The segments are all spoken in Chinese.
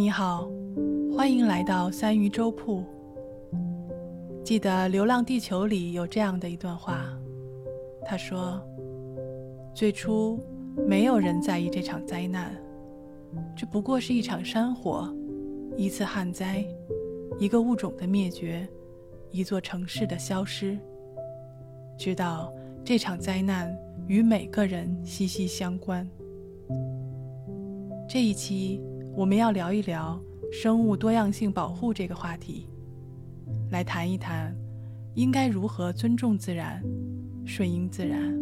你好，欢迎来到三鱼粥铺。记得《流浪地球》里有这样的一段话，他说：“最初没有人在意这场灾难，这不过是一场山火，一次旱灾，一个物种的灭绝，一座城市的消失。直到这场灾难与每个人息息相关。”这一期我们要聊一聊生物多样性保护这个话题，来谈一谈应该如何尊重自然、顺应自然、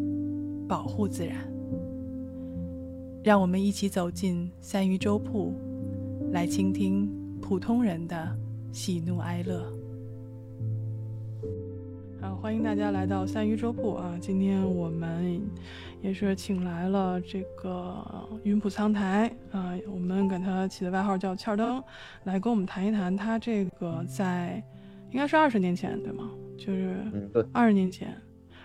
保护自然。让我们一起走进三鱼粥铺，来倾听普通人的喜怒哀乐。好，欢迎大家来到三鱼粥铺啊！今天我们。也是请来了这个云浦苍台啊，我们给他起的外号叫欠儿灯，来跟我们谈一谈他这个在应该是二十年前对吗？就是二十年前，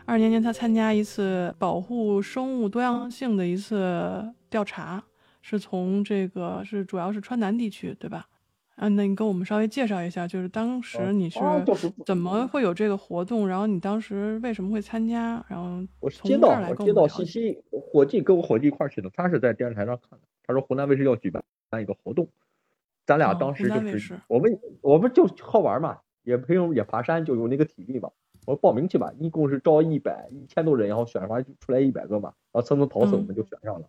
二十年前他参加一次保护生物多样性的一次调查，是从这个是主要是川南地区对吧？啊，那你跟我们稍微介绍一下，就是当时你是怎么会有这个活动，然后你当时为什么会参加？然后我接到我接到信息，伙计跟我伙计一块去的，他是在电视台上看的，他说湖南卫视要举办一个活动，咱俩当时就是我们我们就好玩嘛，也平时也爬山，就有那个体力嘛，我说报名去吧，一共是招一百一千多人，然后选出来出来一百个嘛，然后层层淘汰，我们就选上了。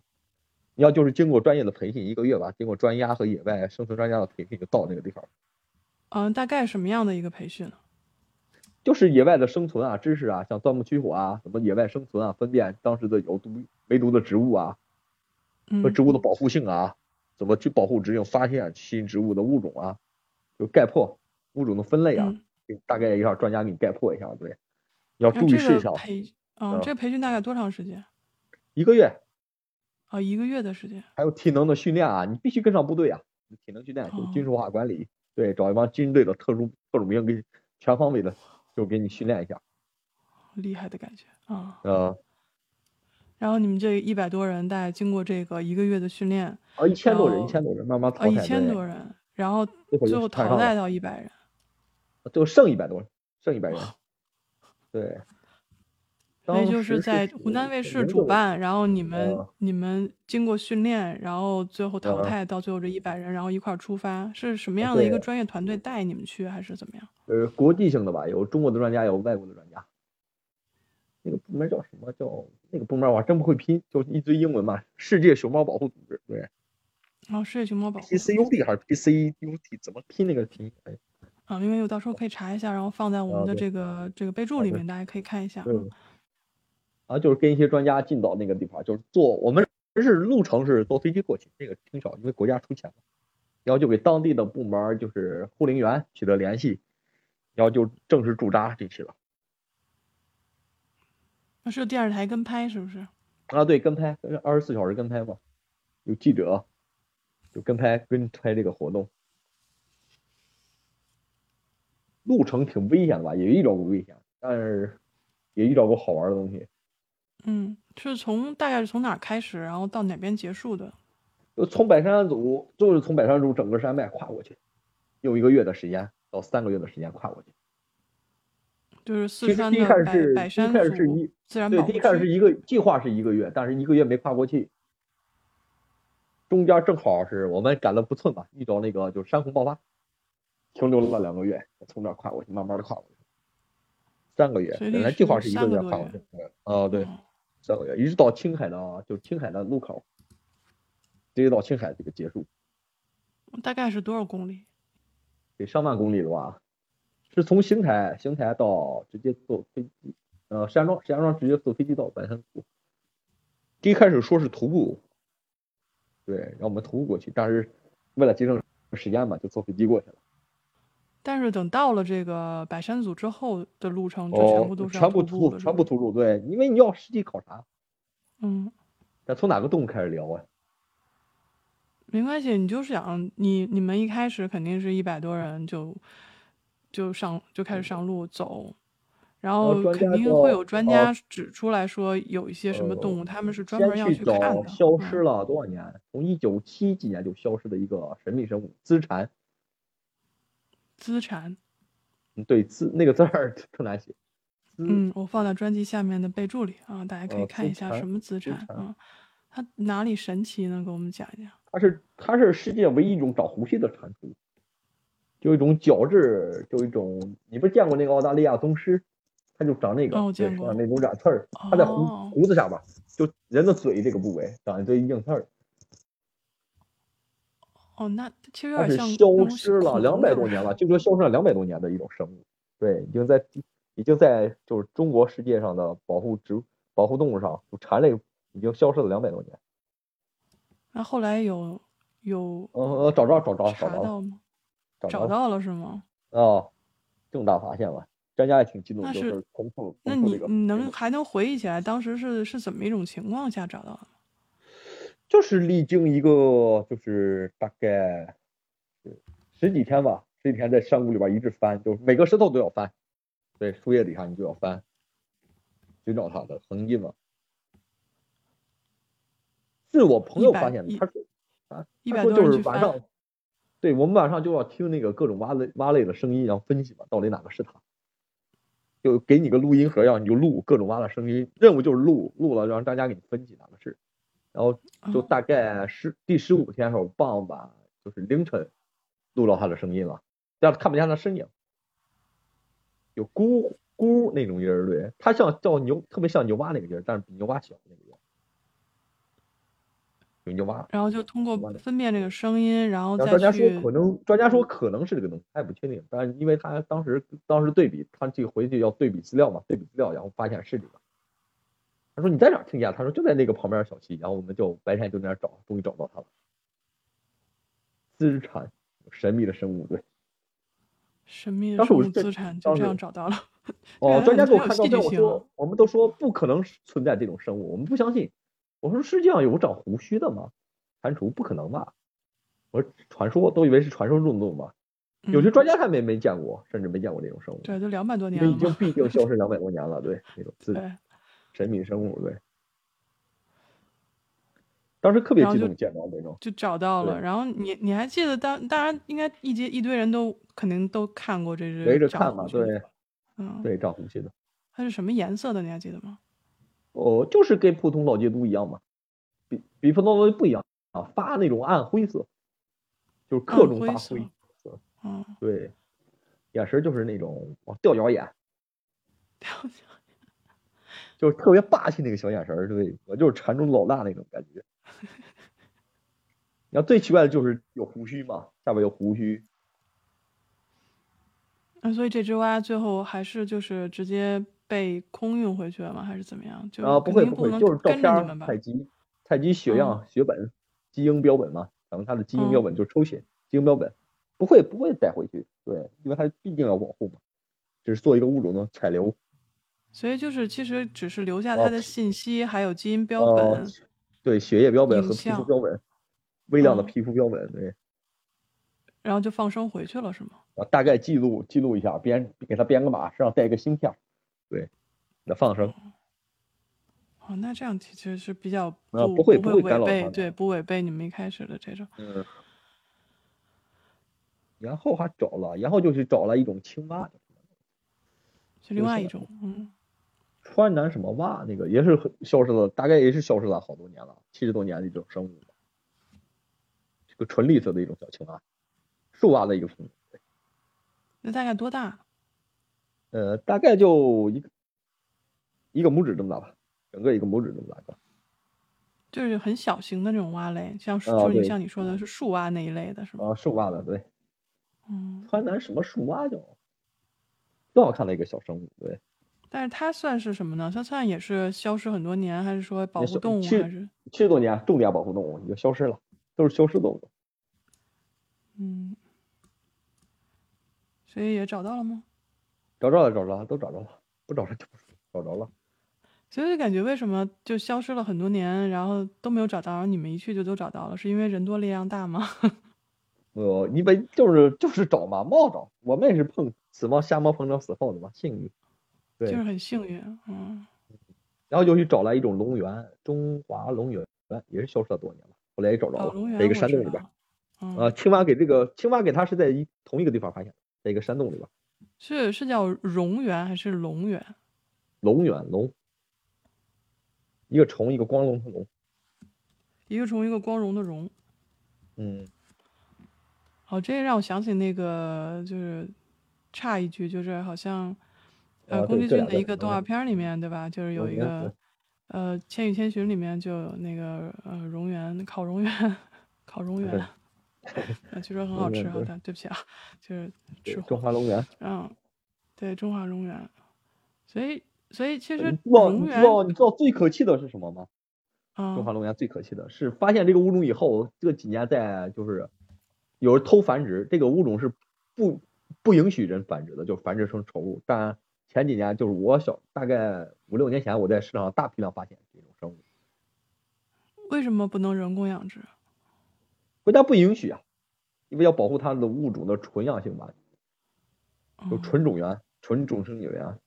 你要就是经过专业的培训一个月吧，经过专家和野外生存专家的培训，就到那个地方。嗯，大概什么样的一个培训呢？就是野外的生存啊，知识啊，像钻木取火啊，什么野外生存啊，分辨当时的有毒没毒的植物啊，和植物的保护性啊，怎么去保护植物，发现新植物的物种啊，就概括物种的分类啊，大概一下专家给你概括一下，对，要注意事项。培，嗯，这培训大概多长时间？一个月。啊，一个月的时间，还有体能的训练啊，你必须跟上部队啊，体能训练就军事化管理，对，找一帮军队的特殊特种兵给全方位的就给你训练一下，厉害的感觉啊。呃，然后你们这一百多人，大概经过这个一个月的训练，啊，一千多人，一千多人慢慢淘汰，一千多人，然后最后淘汰到一百人，最后剩一百多人，剩一百人，对。所以就是在湖南卫视主办，然后你们你们经过训练，然后最后淘汰到最后这一百人，然后一块儿出发，是什么样的一个专业团队带你们去，还是怎么样？呃，国际性的吧，有中国的专家，有外国的专家。那个部门叫什么？叫那个部门我还真不会拼，就一堆英文嘛。世界熊猫保护组织，对。哦，世界熊猫保护。P C U D 还是 P C U T？怎么拼那个拼？哎。啊，因为我到时候可以查一下，然后放在我们的这个这个备注里面，大家可以看一下。啊，就是跟一些专家进到那个地方，就是坐我们是路程是坐飞机过去，这个挺少，因为国家出钱嘛。然后就给当地的部门，就是护林员取得联系，然后就正式驻扎进去了。那是电视台跟拍是不是？啊，对，跟拍，二十四小时跟拍嘛，有记者，就跟拍跟拍这个活动。路程挺危险的吧？也遇到过危险，但是也遇到过好玩的东西。嗯，是从大概是从哪开始，然后到哪边结束的？就从百山组，就是从百山组整个山脉跨过去，用一个月的时间到三个月的时间跨过去。就是四川的百山组自然保护对，第一开始是一个计划是一个月，但是一个月没跨过去。中间正好是我们赶了不寸吧，遇到那个就是山洪爆发，停留了两个月，从这跨过去，慢慢的跨过去。三个月，本来计划是一个月跨过去。哦，对。三个月，一直到青海的，就青海的路口，直接到青海这个结束。大概是多少公里？得上万公里了吧？是从邢台，邢台到直接坐飞机，呃，石家庄，石家庄直接坐飞机到白山族。第一开始说是徒步，对，让我们徒步过去，但是为了节省时间嘛，就坐飞机过去了。但是等到了这个百山组之后的路程，就全部都是全部徒全部徒步，对，因为你要实地考察。嗯。咱从哪个动物开始聊啊？没关系，你就是想你你们一开始肯定是一百多人就就上就开始上路走，然后肯定会有专家指出来说有一些什么动物，他们是专门要去看的。消失了多少年？从一九七几年就消失的一个神秘生物——资蝉。资产。嗯，对，资那个字儿 特难写。嗯，我放在专辑下面的备注里啊，大家可以看一下什么资产啊，它哪里神奇呢？给我们讲一讲。它是它是世界唯一一种长胡须的蟾蜍，就一种角质，就一种，你不是见过那个澳大利亚宗师？它就长那个，我见过那种染刺儿，它在胡胡子上吧，就人的嘴这个部位长一堆硬刺儿。哦，那其实有点像消失了两百多年了，就说消失了两百多年的一种生物，对，已经在。已经在就是中国世界上的保护植保护动物上，就蝉类已经消失了两百多年。那后来有有呃找着找着找到吗？找到了是吗？啊，重大发现了，专家也挺激动，就是重复。那你你能还能回忆起来当时是是怎么一种情况下找到的？就是历经一个就是大概十几天吧，十几天在山谷里边一直翻，就是每个石头都要翻。对，树叶底下你就要翻，寻找它的痕迹嘛。是我朋友发现的，他说啊，他说就是晚上，对我们晚上就要听那个各种蛙类蛙类的声音，然后分析嘛，到底哪个是它。就给你个录音盒，要你就录各种蛙的声音，任务就是录，录了让大家给你分析哪个是。然后就大概十第十五天时候傍晚，就是凌晨，录到他的声音了，但是看不见他身影。有咕咕那种音儿，对，他像叫牛，特别像牛蛙那个音儿，但是比牛蛙小那个音儿，有牛蛙。然后就通过分辨这个声音，然后再专家说可能，专家说可能是这个东西，他也不确定，但是因为他当时当时对比，他这个回去要对比资料嘛，对比资料，然后发现是这个。他说你在哪听见？他说就在那个旁边小溪，然后我们就白天就在那找，终于找到他了。资产，神秘的生物，对。神秘的生物资产就这样找到了。哦，专家给我看照片，我说我们都说不可能存在这种生物，我们不相信。我说世界上有长胡须的吗？蟾蜍不可能吧？我说传说都以为是传说中的动物嘛。有些专家还没没见过，甚至没见过这种生物。对，都两百多年了。已经毕竟消失两百多年了，对那种资 神秘生物，对。当时特别激动，见到那种就找到了。然后你你还记得当当然应该一节一堆人都肯定都看过这只围着看嘛，对，嗯，对，长胡须的。它是什么颜色的？你还记得吗？哦，就是跟普通老街都一样嘛，比比普通老街不一样啊，发那种暗灰色，就是各种发灰色。嗯，对，眼神就是那种吊脚眼，吊脚眼，就是特别霸气那个小眼神儿，对我就是禅中老大那种感觉。然后最奇怪的就是有胡须嘛，下边有胡须。那所以这只蛙最后还是就是直接被空运回去了吗？还是怎么样？就啊，不会不会，就是照片采集采集血样血本基因标本嘛，然后它的基因标本就是抽血基因标本，不会不会带回去，对，因为它毕竟要保护嘛，只是做一个物种的采留。所以就是其实只是留下他的信息，还有基因标本。对血液标本和皮肤标本，微量的皮肤标本，对。然后就放生回去了，是吗？啊，大概记录记录一下，编给他编个码，身上带一个芯片，对，那放生。哦，那这样其实是比较不不会不会违背，对，不违背你们一开始的这种。嗯。然后还找了，然后就去找了一种青蛙，是另外一种，嗯。川南什么蛙，那个也是消失了，大概也是消失了好多年了，七十多年的一种生物，这个纯绿色的一种小青蛙，树蛙的一个品种。那大概多大？呃，大概就一个一个拇指这么大吧，整个一个拇指这么大个。就是很小型的那种蛙类，像就是你像你说的是树蛙那一类的是吗？啊，树蛙的对。嗯。川南什么树蛙叫？更好看的一个小生物，对。但是它算是什么呢？它算也是消失很多年，还是说保护动物？还是七十多年，重点保护动物就消失了，都是消失动物。嗯，所以也找到了吗？找着了，找着了，都找着了，不找着就不找着了。所以就感觉为什么就消失了很多年，然后都没有找到，然后你们一去就都找到了，是因为人多力量大吗？呃，你们就是就是找嘛，冒找，我们也是碰死猫瞎猫碰着死耗子嘛，幸运。就是很幸运，嗯。然后就去找来一种龙源，中华龙源也是消失了多年了，后来也找着了，在一个山洞里边。啊，青蛙给这个青蛙给它是在一同一个地方发现的，在一个山洞里边。是是叫荣源还是龙螈？龙螈龙，一个虫，一个光荣的龙。一个虫，一个光荣的荣。嗯。好，这让我想起那个，就是差一句，就是好像。呃，宫崎骏的一个动画片里面，对吧？就是有一个，呃，《千与千寻》里面就有那个呃，蝾螈烤蝾螈，烤蝾螈，据说 很好吃。好的，对不起啊，就是吃中华龙源。嗯，对，中华龙源。所以，所以其实你知道你知道你知道最可气的是什么吗？中华龙源最可气的是发现这个物种以后，这几年在就是有人偷繁殖，这个物种是不不允许人繁殖的，就繁殖成宠物，但。前几年就是我小，大概五六年前，我在市场上大批量发现这种生物。为什么不能人工养殖？国家不允许啊，因为要保护它的物种的纯样性吧，就纯种源、纯种生源。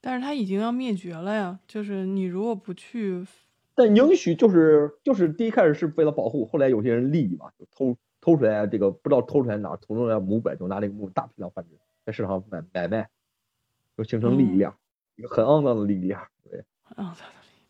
但是它已经要灭绝了呀，就是你如果不去，但允许就是就是第一开始是为了保护，后来有些人利益嘛，就偷偷出来这个不知道偷出来哪，偷出来母本，就拿这个母大批量繁殖，在市场上买买卖。就形成利益链，一个很肮脏的利益链，对，很肮脏的利益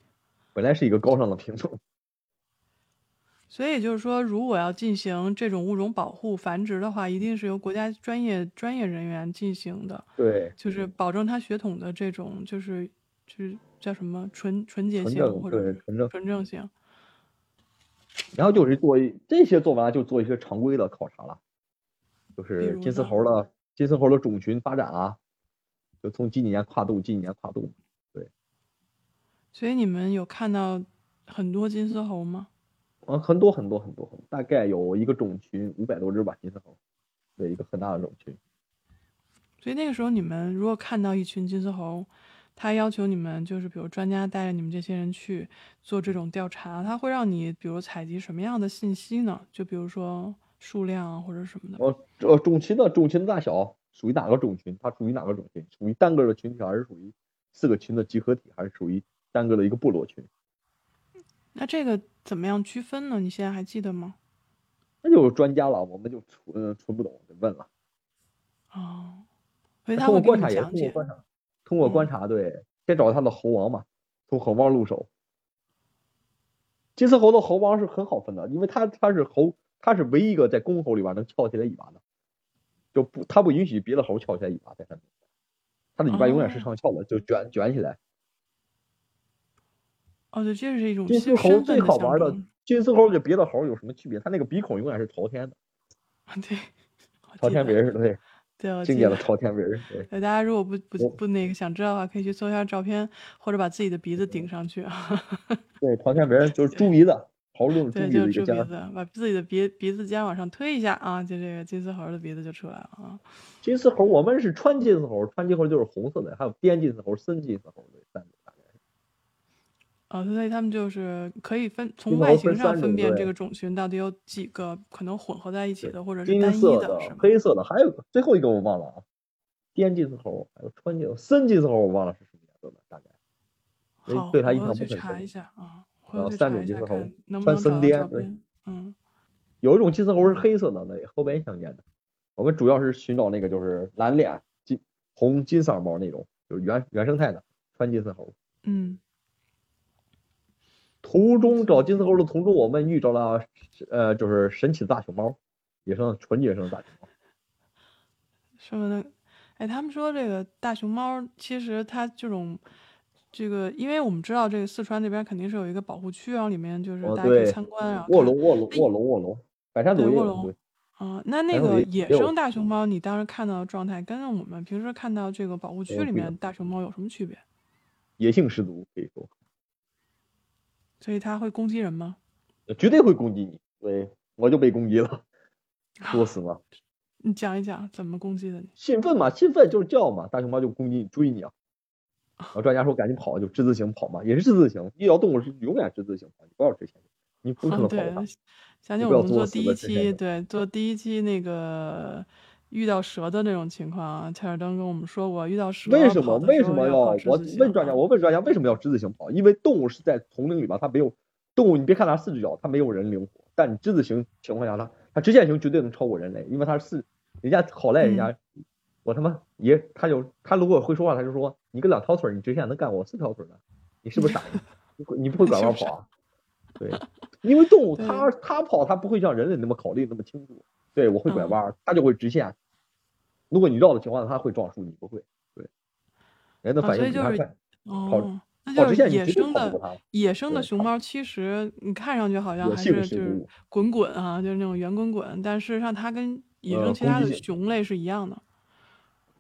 本来是一个高尚的品种，所以就是说，如果要进行这种物种保护繁殖的话，一定是由国家专业专业人员进行的。对，就是保证它血统的这种，就是就是叫什么纯纯洁性或者纯正纯正性。然后就是做这些做完了，就做一些常规的考察了，就是金丝猴的金丝猴的种群发展啊。就从几几年跨度，几几年跨度，对。所以你们有看到很多金丝猴吗？嗯，很多很多很多，大概有一个种群五百多只吧，金丝猴，对，一个很大的种群。所以那个时候你们如果看到一群金丝猴，他要求你们就是比如专家带着你们这些人去做这种调查，他会让你比如采集什么样的信息呢？就比如说数量或者什么的。哦，呃，种群的种群的大小。属于哪个种群？它属于哪个种群？属于单个的群体，还是属于四个群的集合体，还是属于单个的一个部落群？那这个怎么样区分呢？你现在还记得吗？那就是专家了，我们就纯纯不懂，就问了。哦，通过观察也通过观察，通过观察，对，先找他的猴王嘛，从猴王入手。金丝猴的猴王是很好分的，因为它它是猴，它是唯一一个在公猴里边能翘起来尾巴的。就不，他不允许别的猴翘起来尾巴在上面，它的尾巴永远是上翘的，就卷卷起来。哦，对，这是一种金丝猴最好玩的。金丝猴跟别的猴有什么区别？它那个鼻孔永远是朝天的。对，朝天鼻儿，对，对，经典的朝天鼻儿。对，大家如果不不不那个想知道的话，可以去搜一下照片，或者把自己的鼻子顶上去啊。对，朝天鼻儿就是猪鼻子。猴子对，就是猪鼻子，把自己的鼻鼻子尖往上推一下啊，就这个金丝猴的鼻子就出来了啊。金丝猴，我们是川金丝猴，川金丝猴就是红色的，还有滇金丝猴、深金丝猴这三种大概。哦，所以他们就是可以分从外形上分辨这个种群到底有几个可能混合在一起的，或者是单一的、黑色的，还有最后一个我忘了啊。滇金丝猴还有川金、深金丝猴，我忘了是什么颜色的，大概。好，对它印象不去查一下啊。然后三种金丝猴，穿森颠，对，嗯，有一种金丝猴是黑色的，那后边相见的。我们主要是寻找那个就是蓝脸金红金色毛那种，就是原原生态的穿金丝猴。嗯。途中找金丝猴的途中，我们遇着了呃，就是神奇的大熊猫，野生纯野生的大熊猫。什么的？哎，他们说这个大熊猫其实它这种。这个，因为我们知道这个四川那边肯定是有一个保护区，然后里面就是大家可以参观啊。卧龙，卧龙，卧龙，卧龙，百山卧龙。啊，那那个野生大熊猫，你当时看到的状态跟我们平时看到这个保护区里面大熊猫有什么区别？野性十足，可以说。所以它会攻击人吗？绝对会攻击你。对，我就被攻击了，作死吗。你讲一讲怎么攻击的你？兴奋嘛，兴奋就是叫嘛，大熊猫就攻击你追你啊。然后专家说赶紧跑，就之字形跑嘛，也是之字形。医疗动物是永远之字形跑，你不要直线，你不可能跑对，想起我们做第一期，对，做第一期那个遇到蛇的那种情况啊。切尔登跟我们说过，遇到蛇为什么为什么要我问专家？我问专家为什么要之字形跑？因为动物是在丛林里边，它没有动物，你别看它四只脚，它没有人灵活。但你之字形情况下，它它直线型绝对能超过人类，因为它是四，人家好赖人家，我他妈爷他就他如果会说话，他就说你个两条腿，你直线能干我四条腿的？你是不是傻？你你不会拐弯跑啊？对，因为动物它它跑它不会像人类那么考虑那么清楚。对，我会拐弯，它就会直线。如果你绕的情况下，它会撞树，你不会。对，人的反应比它快。哦，那就是野生的野生的熊猫，其实你看上去好像还是就是滚滚啊，就是那种圆滚滚，但事实上它跟野生其他的熊类是一样的。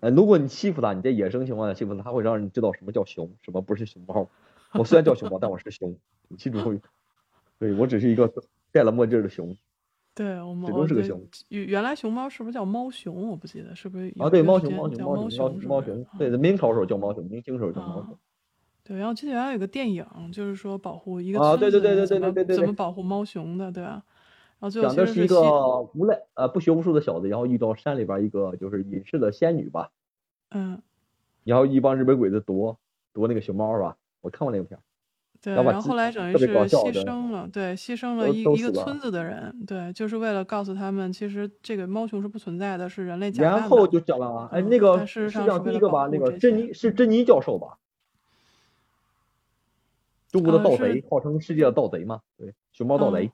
呃，如果你欺负它，你在野生情况下欺负它，它会让你知道什么叫熊，什么不是熊猫。我虽然叫熊猫，但我是熊，你记住。对我只是一个戴了墨镜的熊。对，我们始终是个熊。原原来熊猫是不是叫猫熊？我不记得是不是。啊，对，猫熊，猫熊，猫熊，猫熊，猫熊。对，明朝时候叫猫熊，明清时候叫猫熊。对，然后记得原来有个电影，就是说保护一个啊，对对对对对对对，怎么保护猫熊的，对吧？讲的是一个无赖呃不学无术的小子，然后遇到山里边一个就是隐士的仙女吧。嗯。然后一帮日本鬼子夺夺那个熊猫是吧？我看过那个片。对，然后后来等于是牺牲了，对，牺牲了一一个村子的人，对，就是为了告诉他们，其实这个猫熊是不存在的，是人类假的。然后就讲了，哎，那个实际上第一个吧，那个珍妮是珍妮教授吧？中国的盗贼，号称世界的盗贼嘛？对，熊猫盗贼，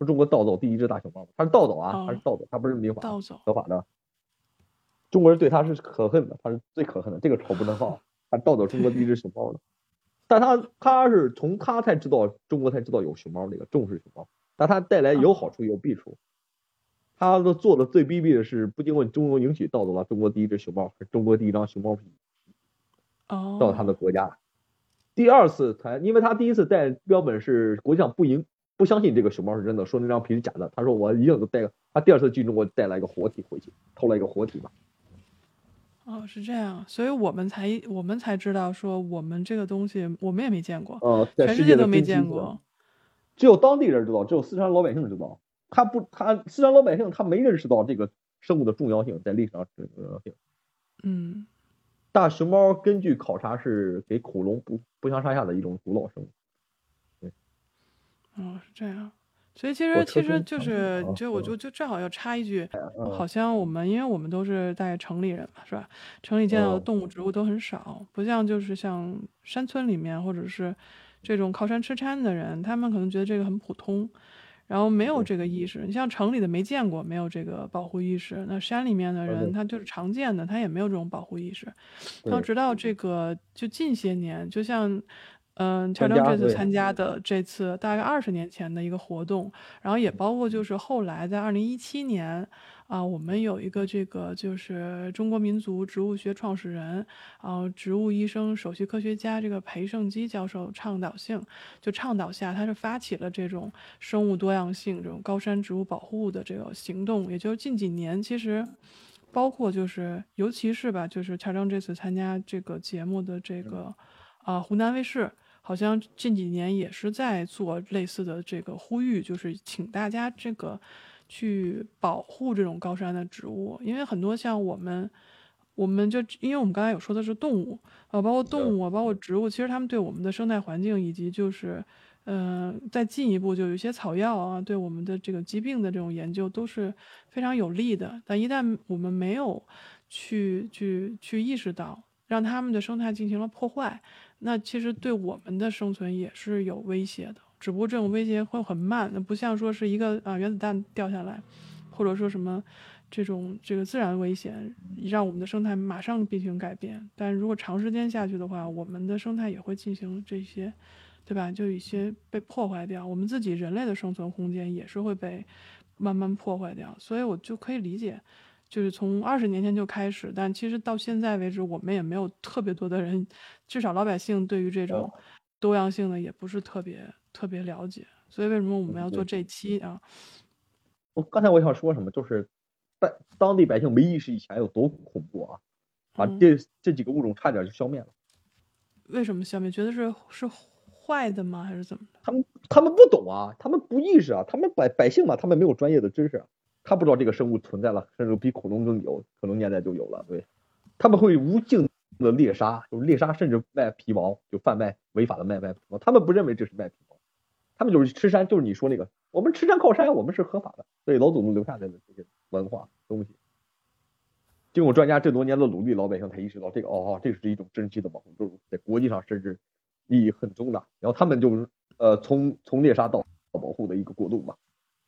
是中国盗走第一只大熊猫，他是盗走啊，他是盗走，他不是民法合法的。中国人对他是可恨的，他是最可恨的，这个仇不能报，他盗走中国第一只熊猫的。但他他是从他才知道中国才知道有熊猫那个重视熊猫，但他带来有好处有弊处。他的做的最卑鄙的是不经过中国允许盗走了中国第一只熊猫，中国第一张熊猫皮，到他的国家。第二次才，因为他第一次带标本是国际上不应不相信这个熊猫是真的，说那张皮是假的。他说我一定都带个，他第二次进中国带来一个活体回去，偷了一个活体嘛。哦，是这样，所以我们才我们才知道说我们这个东西我们也没见过，呃，全世界都没见过，只有当地人知道，只有四川老百姓知道。他不，他四川老百姓他没认识到这个生物的重要性，在历史上重要性。嗯，大熊猫根据考察是给恐龙不不相上下的一种古老生物。对，哦，是这样。所以其实其实就是，就我就就正好要插一句，好像我们因为我们都是在城里人嘛，是吧？城里见到的动物植物都很少，不像就是像山村里面或者是这种靠山吃山的人，他们可能觉得这个很普通，然后没有这个意识。你像城里的没见过，没有这个保护意识，那山里面的人他就是常见的，他也没有这种保护意识。然后直到这个就近些年，就像。嗯，乔登这次参加的这次大概二十年前的一个活动，然后也包括就是后来在二零一七年啊，我们有一个这个就是中国民族植物学创始人，然后植物医生、首席科学家这个裴胜基教授倡导性就倡导下，他是发起了这种生物多样性这种高山植物保护的这个行动，也就是近几年其实包括就是尤其是吧，就是乔登这次参加这个节目的这个啊湖南卫视。好像近几年也是在做类似的这个呼吁，就是请大家这个去保护这种高山的植物，因为很多像我们，我们就因为我们刚才有说的是动物啊，包括动物啊，包括植物，其实它们对我们的生态环境以及就是，嗯，再进一步就有一些草药啊，对我们的这个疾病的这种研究都是非常有利的。但一旦我们没有去去去意识到，让他们的生态进行了破坏。那其实对我们的生存也是有威胁的，只不过这种威胁会很慢，那不像说是一个啊原子弹掉下来，或者说什么这种这个自然危险让我们的生态马上进行改变。但如果长时间下去的话，我们的生态也会进行这些，对吧？就一些被破坏掉，我们自己人类的生存空间也是会被慢慢破坏掉。所以我就可以理解。就是从二十年前就开始，但其实到现在为止，我们也没有特别多的人，至少老百姓对于这种多样性的也不是特别特别了解。所以为什么我们要做这期啊？我刚才我想说什么，就是在当地百姓没意识以前有多恐怖啊，把这这几个物种差点就消灭了。为什么消灭？觉得是是坏的吗？还是怎么？他们他们不懂啊，他们不意识啊，他们百百姓嘛，他们没有专业的知识。他不知道这个生物存在了，甚至比恐龙更久，可能年代就有了。对，他们会无尽的猎杀，就是猎杀，甚至卖皮毛，就贩卖违法的卖卖皮毛。他们不认为这是卖皮毛，他们就是吃山，就是你说那个，我们吃山靠山，我们是合法的。所以老祖宗留下来的这些文化东西，经过专家这多年的努力，老百姓才意识到这个哦，这是一种珍稀的保护动物，在国际上甚至意义很重大。然后他们就是呃，从从猎杀到保护的一个过渡嘛。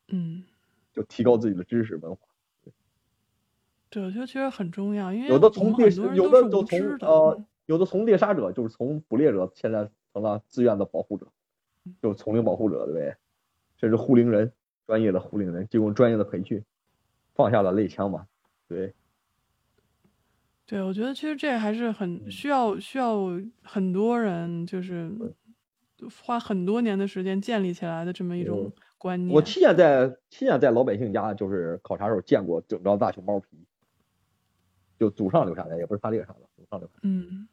嗯。就提高自己的知识文化，对，我觉得其实很重要，因为有的从猎，有的就从呃，有的从猎杀者，就是从捕猎者，现在成了自愿的保护者，就丛林保护者，对，甚至护林人，专业的护林人，经过专业的培训，放下了猎枪嘛，对，对，我觉得其实这还是很需要需要很多人，就是花很多年的时间建立起来的这么一种。我亲眼在亲眼在老百姓家就是考察时候见过整张大熊猫皮，就祖上留下来，也不是他猎杀的，祖上留下。嗯，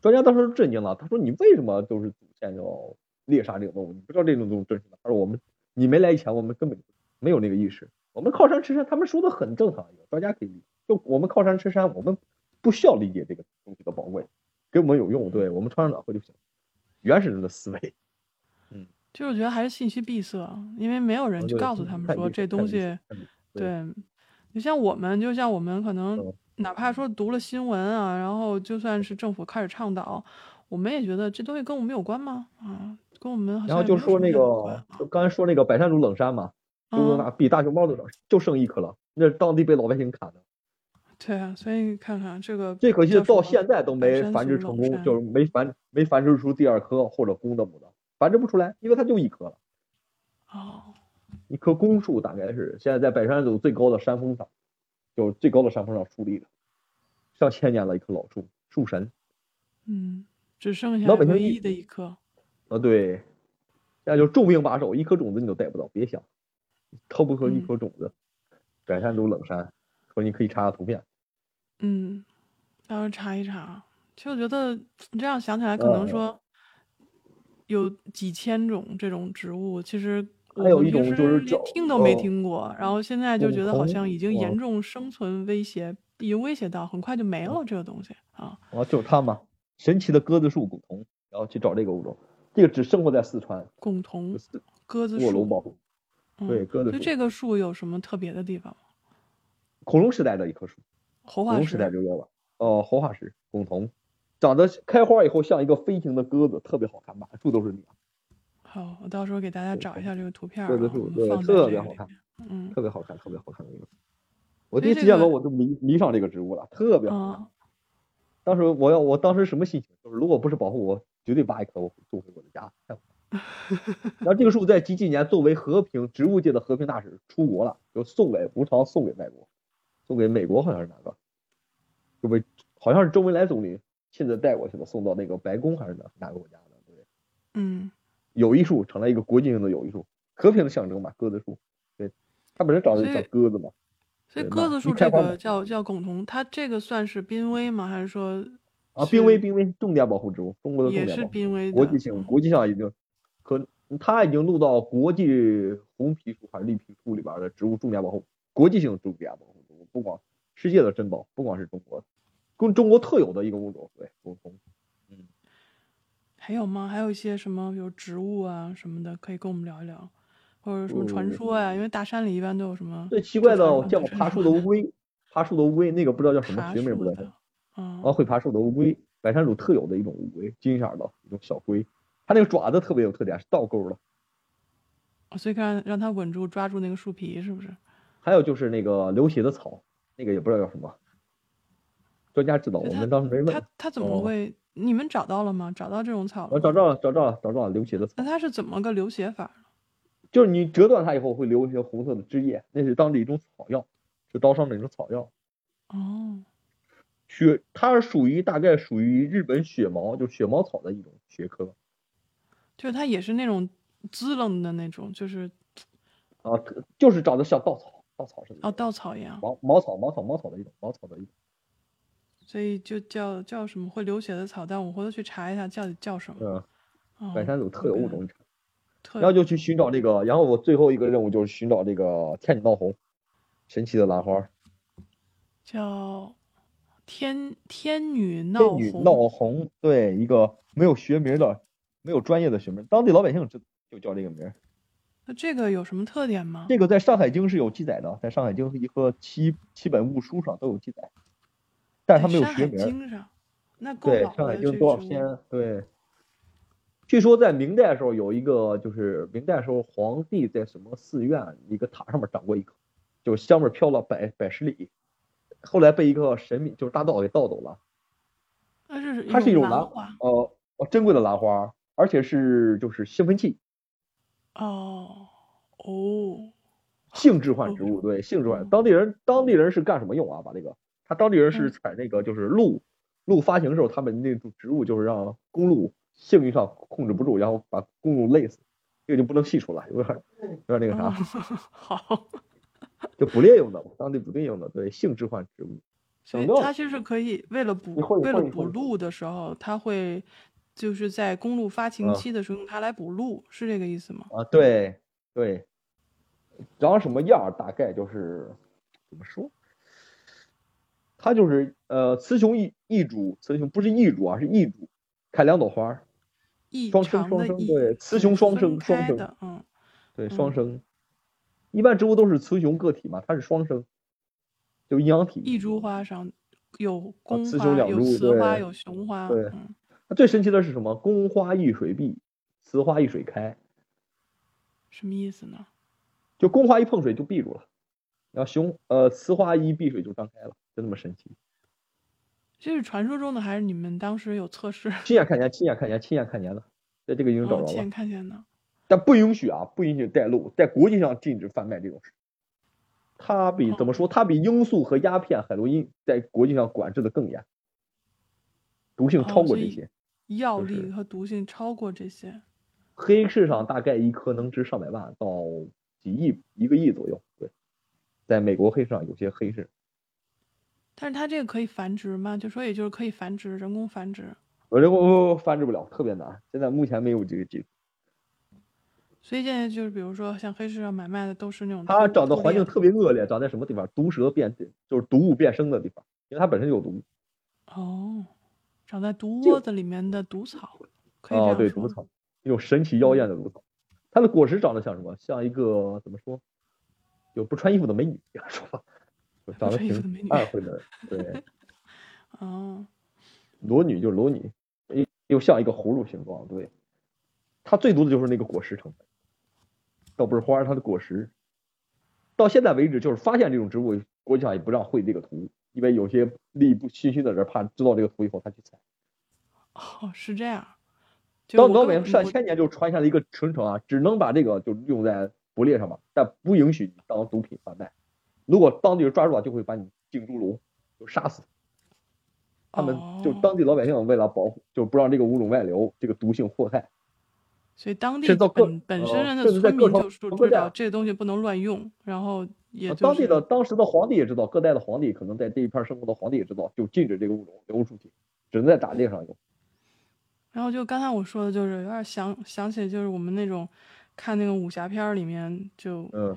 专家当时震惊了，他说：“你为什么都是祖先要猎杀这种动物？你不知道这种动物真实吗？”他说：“我们你没来以前，我们根本没有那个意识。我们靠山吃山，他们说的很正常，专家可以理解。就我们靠山吃山，我们不需要理解这个东西的宝贵，给我们有用，对我们穿上暖和就行。原始人的思维。”其实我觉得还是信息闭塞，因为没有人去告诉他们说这东西，对，你像我们，就像我们可能哪怕说读了新闻啊，然后就算是政府开始倡导，我们也觉得这东西跟我们有关吗？啊，跟我们然后就说那个，就刚才说那个百山竹冷杉嘛，比大熊猫都冷，就剩一棵了，那当地被老百姓砍的。对啊，所以看看这个，最可惜的到现在都没繁殖成功，就是没繁没繁殖出第二颗或者公的母的。繁殖不出来，因为它就一棵了。哦，一棵公树大概是现在在百山祖最高的山峰上，就是最高的山峰上矗立的，上千年了一棵老树，树神。嗯，只剩下唯一的一棵。啊，对，现在就重兵把守，一颗种子你都带不到，别想，偷不出一颗种子。百山族冷山，说你可以查查图片。嗯，到时候查一查。其实我觉得你这样想起来，可能说。有几千种这种植物，其实还有一种就是连听都没听过，然后现在就觉得好像已经严重生存威胁，已经威胁到很快就没了这个东西啊。啊，就是它嘛，神奇的鸽子树梧桐，然后去找这个物种，这个只生活在四川。梧桐，鸽子树。卧龙保护。对，鸽子树。这个树有什么特别的地方吗？恐龙时代的一棵树。活化石。恐龙时代就有了。哦，活化石，梧桐。长得开花以后像一个飞行的鸽子，特别好看，满树都是鸟。好，我到时候给大家找一下这个图片。鸽子树对，特别好看，嗯，特别好看，特别好看的一个。我第一次见到我就迷迷上这个植物了，特别好看。当时我要，我当时什么心情？就是如果不是保护我，绝对拔一棵我送回我的家。然后这个树在几几年作为和平植物界的和平大使出国了，就送给无偿送给外国，送给美国好像是哪个？就被好像是周恩来总理。亲自带过去的，送到那个白宫还是哪哪个国家的？对，嗯，友谊树成了一个国际性的友谊树，和平的象征嘛。鸽子树，对，它本身长得就像鸽子嘛。所以鸽子树这个叫叫共同，它这个算是濒危吗？还是说啊，濒危濒危，重点保护植物，中国的重点也是濒危，国际性，国际上已经可，它已经录到国际红皮书还是绿皮书里边的植物重点保护，国际性重点保护植物，不光世界的珍宝，不光是中国。跟中国特有的一个物种，对，沟通。嗯，还有吗？还有一些什么，比如植物啊什么的，可以跟我们聊一聊，或者什么传说呀？因为大山里一般都有什么？最奇怪的，我见过爬树的乌龟，爬树的乌龟，那个不知道叫什么学名，不知道。啊，会爬树的乌龟，白山鼠特有的一种乌龟，金色的一种小龟，它那个爪子特别有特点，是倒钩的。所以看让它稳住，抓住那个树皮，是不是？还有就是那个流血的草，那个也不知道叫什么。专家指导，我们当时没问。他他怎么会？你们找到了吗？找到这种草了？我找到了，找到了，找到了流血的草。那它是怎么个流血法？就是你折断它以后会流一些红色的汁液，那是当地一种草药，是刀伤的一种草药。哦。血，它是属于大概属于日本血毛，就血毛草的一种学科。就是它也是那种滋楞的那种，就是。啊，就是长得像稻草，稻草似的。哦，稻草一样。毛毛草，毛草，毛草的一种，毛草的一种。所以就叫叫什么会流血的草，但我回头去查一下叫叫什么。嗯，百山祖特有物种，然后就去寻找这个，然后我最后一个任务就是寻找这个天女闹红，神奇的兰花，叫天天女闹红。天女闹红，对，一个没有学名的、没有专业的学名，当地老百姓就就叫这个名。那这个有什么特点吗？这个在《上海经》是有记载的，在《上海经》一和七七本物书上都有记载，但是它没有学名。那对《上海经》多少篇？对。据说在明代的时候，有一个就是明代时候皇帝在什么寺院一个塔上面长过一棵，就香味飘了百百十里，后来被一个神秘就是大盗给盗走了。它是它是一种兰花，呃，珍贵的兰花，而且是就是兴奋剂。哦哦，性置换植物，对，性置换。当地人当地人是干什么用啊？把这个，他当地人是采那个就是鹿鹿发情时候，他们那种植物就是让公鹿。性欲上控制不住，然后把公鹿累死，这个就不能细说了，有点有点那个啥。好，就捕猎用的，当地捕猎用的，对，性置换植物。所以它就是可以为了捕为了捕鹿的时候，它会就是在公鹿发情期的时候用它来捕鹿，是这个意思吗？啊，对对。长什么样？大概就是怎么说？它就是呃，雌雄异异株，雌雄不是异株啊，是异株。开两朵花，双生双生，对，雌雄双生双生，嗯，对，双生。一般植物都是雌雄个体嘛，它是双生，就阴阳体。一株花上有公花，有雌花，有雄花。对，它最神奇的是什么？公花一水闭，雌花一水开。什么意思呢？就公花一碰水就闭住了，然后雄呃雌花一闭水就张开了，就那么神奇。这是传说中的，还是你们当时有测试？亲眼看见，亲眼看见，亲眼看见的，在这个已经找着了。亲眼看见的，但不允许啊，不允许带路，在国际上禁止贩卖这种事。它比怎么说？它比罂粟和鸦片、海洛因在国际上管制的更严，毒性超过这些。药力和毒性超过这些。黑市上大概一颗能值上百万到几亿，一个亿左右。对，在美国黑市上有些黑市。但是它这个可以繁殖吗？就说也就是可以繁殖，人工繁殖。我人工繁殖不了，特别难。现在目前没有这个技术。所以现在就是，比如说像黑市上买卖的都是那种。它长的环境特别恶劣，长在什么地方？毒蛇变，就是毒物变生的地方，因为它本身有毒。哦，长在毒窝子里面的毒草。哦，对，毒草，一种神奇妖艳的毒草。它的果实长得像什么？像一个怎么说？有不穿衣服的美女，这样说吧。长得挺暗灰的，对，哦，裸女就是裸女，又又像一个葫芦形状，对，它最毒的就是那个果实成分，倒不是花，它的果实。到现在为止，就是发现这种植物，国际上也不让绘这个图，因为有些利益不心虚的人怕知道这个图以后他去采。哦，是这样。到老百姓上千年就传下来一个传承啊，只能把这个就用在捕猎上嘛，但不允许当毒品贩卖。如果当地人抓住了，就会把你进猪笼，就杀死。他们就当地老百姓为了保护，就不让这个物种外流，这个毒性祸害。所以当地本本身人的村民就知道这个东西不能乱用，然后也当地的当时的皇帝也知道，各代的皇帝可能在这一片生活的皇帝也知道，就禁止这个物种流出去，只能在打猎上用。然后就刚才我说的就是有点想想起就是我们那种看那个武侠片里面就嗯。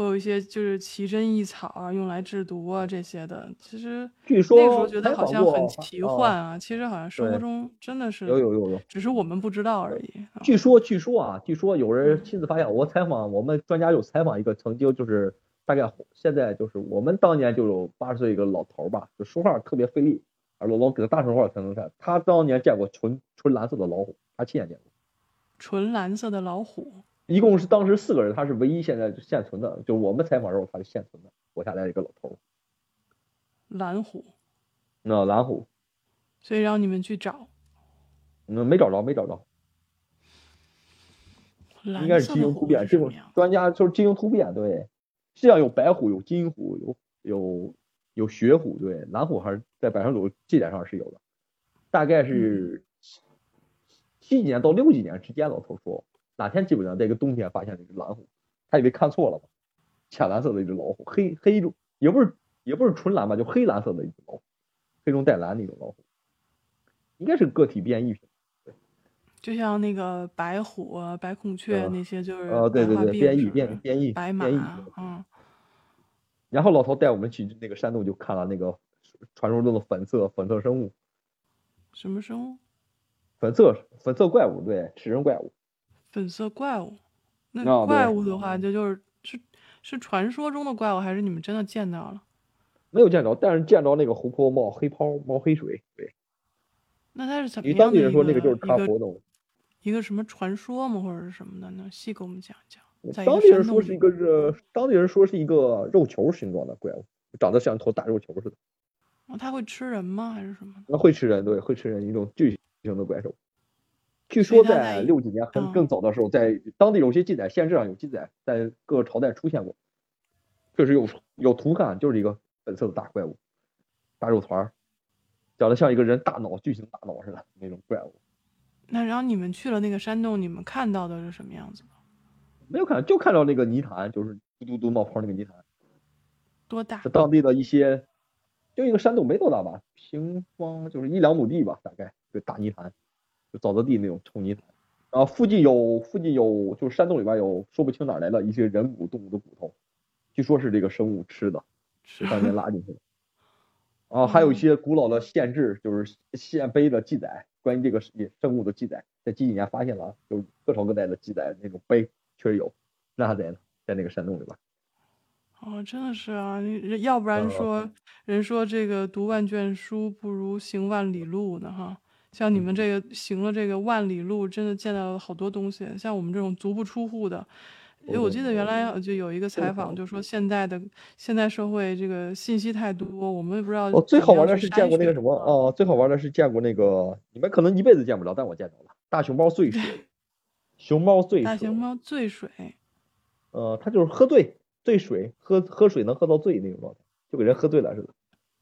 会有一些就是奇珍异草啊，用来制毒啊这些的。其实据说那时候觉得好像很奇幻啊，其实好像生活中真的是有有有有，只是我们不知道而已。据说据说啊，据说有人亲自发现。我采访我们专家有采访一个曾经就是大概现在就是我们当年就有八十岁一个老头吧，就说话特别费力，而老老给他大声话才能看。他当年见过纯纯蓝色的老虎，他亲眼见过纯蓝色的老虎。一共是当时四个人，他是唯一现在现存的，就我们采访时候他是现存的活下来一个老头。蓝虎，那蓝虎，所以让你们去找，嗯，没找着，没找着，应该是基因突变，这种专家就是基因突变，对，实际上有白虎，有金虎，有有有雪虎，对，蓝虎还是在百上祖记载上是有的，大概是七几年到六几年之间，老头说。哪天基本上在一个冬天发现了一只蓝虎，他以为看错了嘛，浅蓝色的一只老虎，黑黑中也不是也不是纯蓝吧，就黑蓝色的一只老虎，黑中带蓝那种老虎，应该是个体变异品，对，就像那个白虎、白孔雀那些就是呃对对对变异变变异白马，嗯，然后老头带我们去那个山洞，就看了那个传说中的粉色粉色生物。什么生物？粉色粉色怪物，对，吃人怪物。粉色怪物，那怪物的话，就就是是是传说中的怪物，还是你们真的见到了？没有见着，但是见着那个湖泊冒黑泡，冒黑水。对。那他是怎么？你当地人说那个就是他活动。一个什么传说吗，或者是什么的？呢细给我们讲讲？当地人说是一个是，当地人说是一个肉球形状的怪物，长得像头大肉球似的。哦，它会吃人吗？还是什么？那会吃人，对，会吃人，一种巨型的怪兽。据说在六几年很更早的时候，在当地有些记载，县志上有记载，在各个朝代出现过，确实有有图看，就是一个粉色的大怪物，大肉团儿，长得像一个人大脑巨型大脑似的那种怪物。那然后你们去了那个山洞，你们看到的是什么样子的？没有看，就看到那个泥潭，就是嘟嘟嘟冒泡那个泥潭。多大？是当地的一些，就一个山洞没多大吧，平方就是一两亩地吧，大概就大泥潭，就沼泽地那种臭泥潭。然后附近有附近有，就是山洞里边有说不清哪来的一些人骨动物的骨头，据说是这个生物吃的，是当年拉进去的。啊，还有一些古老的县志，就是县碑的记载。关于这个生物的记载，在近几年发现了，有各朝各代的记载，那种碑确实有，那还在呢，在那个山洞里边。哦，真的是啊，你要不然说人说这个读万卷书不如行万里路呢，哈。像你们这个行了这个万里路，真的见到了好多东西。像我们这种足不出户的。因为我记得原来就有一个采访，就说现在的现在社会这个信息太多，我们也不知道。哦，最好玩的是见过那个什么哦，最好玩的是见过那个你们可能一辈子见不着，但我见着了大熊猫醉水。熊猫醉水。大熊猫醉水。呃，它就是喝醉醉水，喝喝水能喝到醉那种状态，就给人喝醉了似的，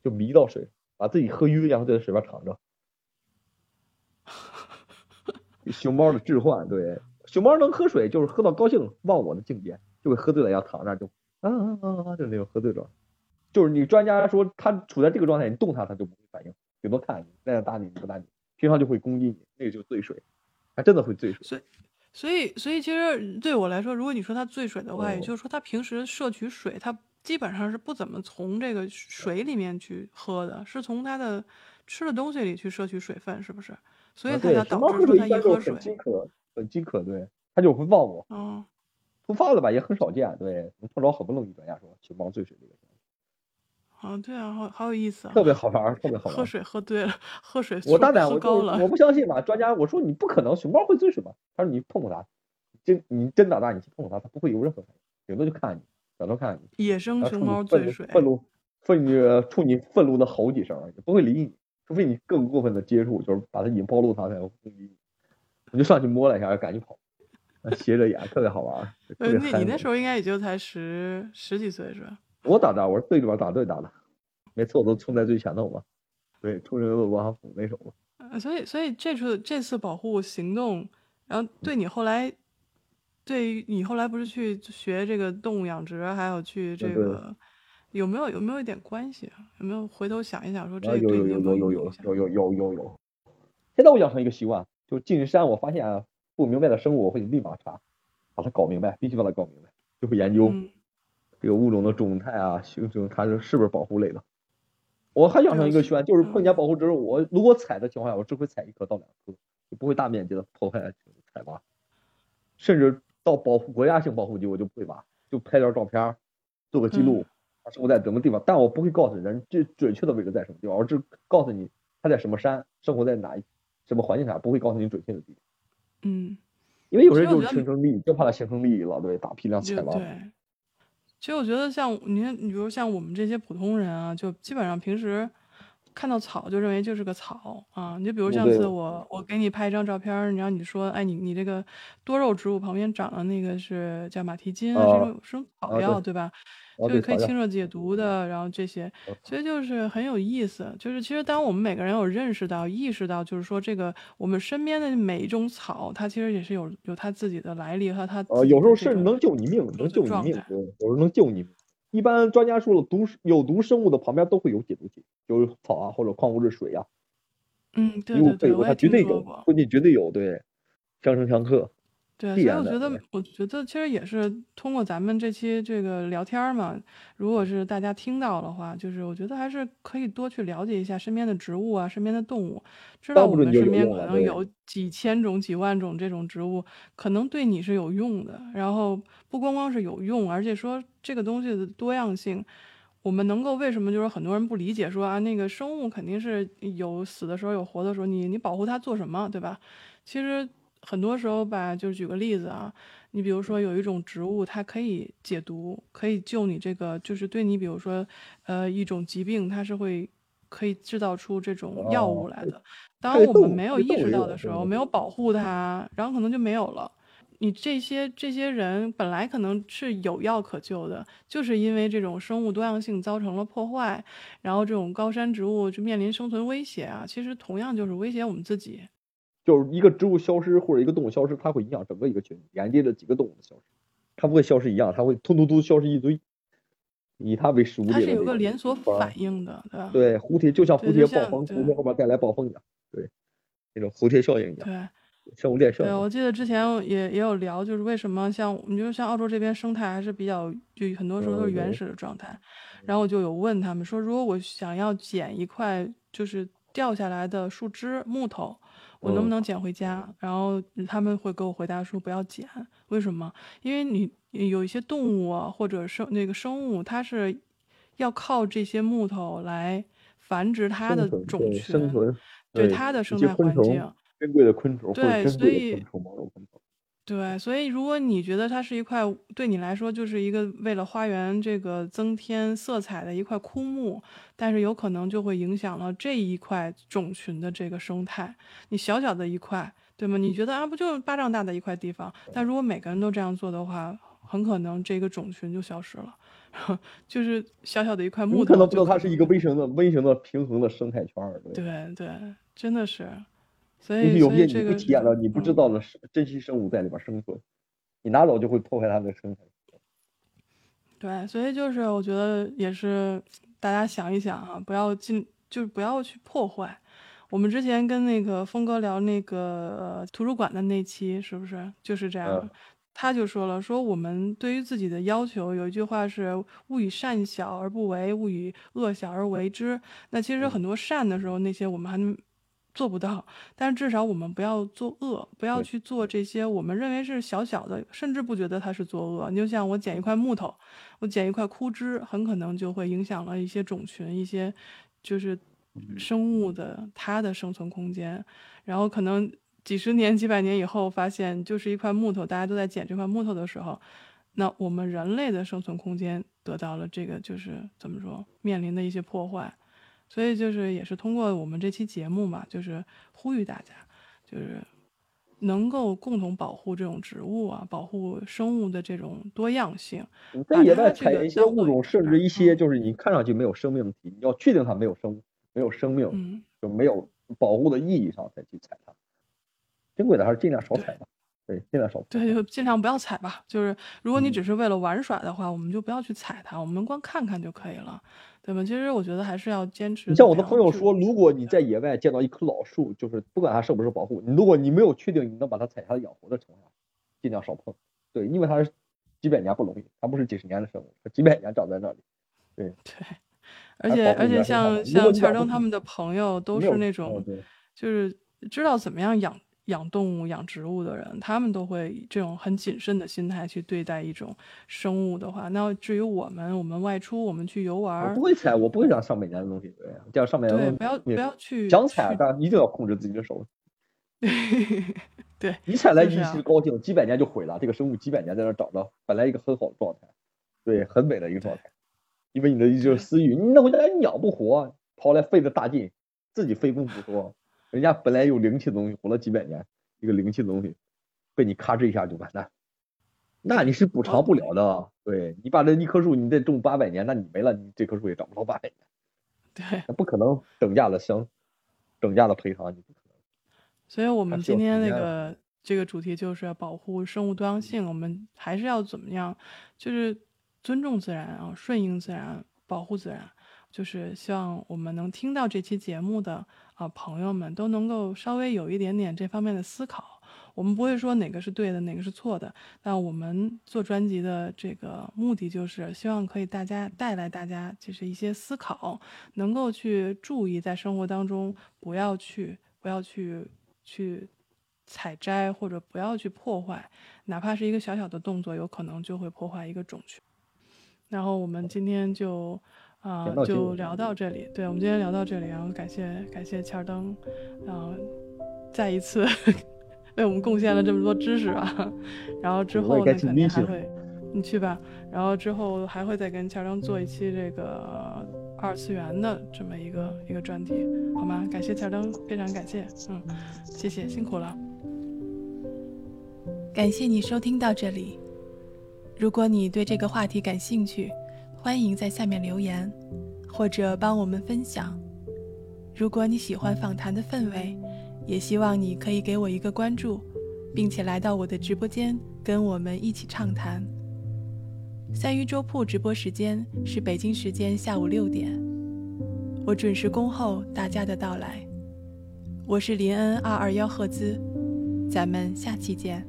就迷到水，把自己喝晕，然后在水边躺着。熊猫的置换，对。熊猫能喝水，就是喝到高兴忘我的境界，就会喝醉了，要躺那就啊啊啊，就那种喝醉了。就是你专家说它处在这个状态，你动它它就不会反应，顶多看你，那样打你不打你，平常就会攻击你，那个就醉水，它真的会醉水。所以，所以，所以其实对我来说，如果你说它醉水的话，也就是说它平时摄取水，它基本上是不怎么从这个水里面去喝的，是从它的吃的东西里去摄取水分，是不是？所以它才导致说它一喝水。很饥渴，对他就会忘我。嗯，突发的吧，也很少见。对，能碰着好不容易专家说熊猫醉水这个。啊，对啊，好好有意思啊，特别好玩，特别好玩。喝水喝对了，喝水我大胆，我我不相信嘛，专家我说你不可能，熊猫会醉水吗？他说你碰碰它，真你真胆大，你去碰碰它，它不会有任何反应，顶多就看你，转头看你。野生熊猫醉水，愤怒，愤怒，冲你愤怒的吼几声，也不会理你，除非你更过分的接触，就是把它已经暴露它才会理你。我就上去摸了一下，赶紧跑，斜着眼，特别好玩。呃，那你那时候应该也就才十十几岁是吧？我打的，我是队里边打队打的，每次我都冲在最前头嘛。对，冲着罗汉斧那首嘛。呃，所以所以这次这次保护行动，然后对你后来，对于你后来不是去学这个动物养殖，还有去这个，有没有有没有一点关系啊？有没有回头想一想说这个对有有有有有有有有有有有。现在我养成一个习惯。就进山，我发现不明白的生物，我会立马查，把它搞明白，必须把它搞明白，就会研究这个物种的种态啊，形成它是是不是保护类的。我还养成一个习惯，就是碰见保护植物，我如果采的情况下，我只会采一颗到两颗，就不会大面积的破坏采挖，甚至到保护国家性保护级，我就不会挖，就拍点照片，做个记录，它生活在什么地方，但我不会告诉人最准确的位置在什么地方，我只告诉你他在什么山，生活在哪一。什么环境下不会告诉你准确的地点？嗯，因为有人就是形成利益，就怕他形成利益了，对，大批量采挖。对，其实我觉得像你看，你比如像我们这些普通人啊，就基本上平时看到草就认为就是个草啊。你就比如上次我我给你拍一张照片，然后你说，哎，你你这个多肉植物旁边长的那个是叫马蹄筋，啊，是种是种草药，对吧？就是可以清热解毒的，然后这些，所以就是很有意思。就是其实当我们每个人有认识到、意识到，就是说这个我们身边的每一种草，它其实也是有有它自己的来历和它。呃，有时候甚至能救你命，能救你命，对，有时候能救你。一般专家说了，毒有毒生物的旁边都会有解毒剂，就是草啊或者矿物质水呀。嗯，对对对，它绝对有，附近绝对有，对，相生相克。对，所以我觉得，我觉得其实也是通过咱们这期这个聊天嘛，如果是大家听到的话，就是我觉得还是可以多去了解一下身边的植物啊，身边的动物，知道我们身边可能有几千种、几万种这种植物，可能对你是有用的。然后不光光是有用，而且说这个东西的多样性，我们能够为什么就是很多人不理解，说啊那个生物肯定是有死的时候有活的时候，你你保护它做什么，对吧？其实。很多时候吧，就举个例子啊，你比如说有一种植物，它可以解毒，可以救你这个，就是对你，比如说，呃，一种疾病，它是会可以制造出这种药物来的。当我们没有意识到的时候，没有保护它，然后可能就没有了。你这些这些人本来可能是有药可救的，就是因为这种生物多样性造成了破坏，然后这种高山植物就面临生存威胁啊。其实同样就是威胁我们自己。就是一个植物消失或者一个动物消失，它会影响整个一个群体，连接着几个动物的消失，它不会消失一样，它会突突突消失一堆，以它为食物链。它是有个连锁反应的，对吧？对，蝴蝶就像蝴蝶暴风，蝴蝶后边带来暴风一样，对，那种蝴蝶效应一样。对，生物链效应。对，我记得之前也也有聊，就是为什么像你就像澳洲这边生态还是比较，就很多时候都是原始的状态。然后我就有问他们说，如果我想要捡一块就是掉下来的树枝、木头。我能不能捡回家？然后他们会给我回答说不要捡，为什么？因为你有一些动物啊，或者生那个生物，它是要靠这些木头来繁殖它的种群，生存，对它的生态环境，珍贵的昆虫，对，所以。对，所以如果你觉得它是一块对你来说就是一个为了花园这个增添色彩的一块枯木，但是有可能就会影响了这一块种群的这个生态。你小小的一块，对吗？你觉得啊，不就巴掌大的一块地方？但如果每个人都这样做的话，很可能这个种群就消失了，就是小小的一块木头。你可能不知道它是一个微型的、微型的平衡的生态圈儿。对对，真的是。所以有些你不体验了、你不知道的珍稀生物在里边生存，你拿走就会破坏它的生态。对，所以就是我觉得也是大家想一想啊，不要进，就是不要去破坏。我们之前跟那个峰哥聊那个图书馆的那期，是不是就是这样？他就说了，说我们对于自己的要求有一句话是“勿以善小而不为，勿以恶小而为之”。那其实很多善的时候，那些我们还。做不到，但是至少我们不要作恶，不要去做这些我们认为是小小的，甚至不觉得它是作恶。你就像我捡一块木头，我捡一块枯枝，很可能就会影响了一些种群，一些就是生物的它的生存空间。然后可能几十年、几百年以后，发现就是一块木头，大家都在捡这块木头的时候，那我们人类的生存空间得到了这个就是怎么说，面临的一些破坏。所以就是也是通过我们这期节目嘛，就是呼吁大家，就是能够共同保护这种植物啊，保护生物的这种多样性。在野外采一些物种，甚至一些就是你看上去没有生命体，你要确定它没有生没有生命，就没有保护的意义上再去采它。珍贵的还是尽量少采吧。对，尽量少。对，就尽量不要采吧。就是如果你只是为了玩耍的话，我们就不要去采它，我们光看看就可以了。对吧？其实我觉得还是要坚持。你像我的朋友说，如果你在野外见到一棵老树，就是不管它受不受保护，你如果你没有确定你能把它采下来养活的情况下，尽量少碰。对，因为它是几百年不容易，它不是几十年的生物，它几百年长在那里。对对，而且而且像像钱登他们的朋友都是那种，就是知道怎么样养。养动物、养植物的人，他们都会以这种很谨慎的心态去对待一种生物的话，那至于我们，我们外出，我们去游玩，我不会采，我不会讲上百年的东西，对，讲上百年对，不要不要去想采，但一定要控制自己的手。对，你采来一时高兴，几百年就毁了。这个生物几百年在那长着，本来一个很好的状态，对，很美的一个状态，因为你的一就是私欲，你那回来你养不活，跑来费了大劲，自己费功夫说。人家本来有灵气的东西，活了几百年，一个灵气的东西，被你咔哧一下就完蛋，那你是补偿不了的。对你把这一棵树，你得种八百年，那你没了，你这棵树也长不到八百年。对，那不可能等价的相，等价的赔偿，你不可能。所以我们今天那个这个主题就是要保护生物多样性，我们还是要怎么样？就是尊重自然啊，顺应自然，保护自然。就是希望我们能听到这期节目的啊朋友们都能够稍微有一点点这方面的思考。我们不会说哪个是对的，哪个是错的。但我们做专辑的这个目的就是希望可以大家带来大家就是一些思考，能够去注意在生活当中不要去不要去去采摘或者不要去破坏，哪怕是一个小小的动作，有可能就会破坏一个种群。然后我们今天就。啊，就聊到这里。对，我们今天聊到这里，然后感谢感谢钱登，然后再一次 为我们贡献了这么多知识啊。然后之后呢，肯定还会，你去吧。然后之后还会再跟钱登做一期这个二次元的这么一个一个专题，好吗？感谢钱登，非常感谢，嗯，谢谢，辛苦了。感谢你收听到这里。如果你对这个话题感兴趣，欢迎在下面留言，或者帮我们分享。如果你喜欢访谈的氛围，也希望你可以给我一个关注，并且来到我的直播间跟我们一起畅谈。三鱼粥铺直播时间是北京时间下午六点，我准时恭候大家的到来。我是林恩二二幺赫兹，咱们下期见。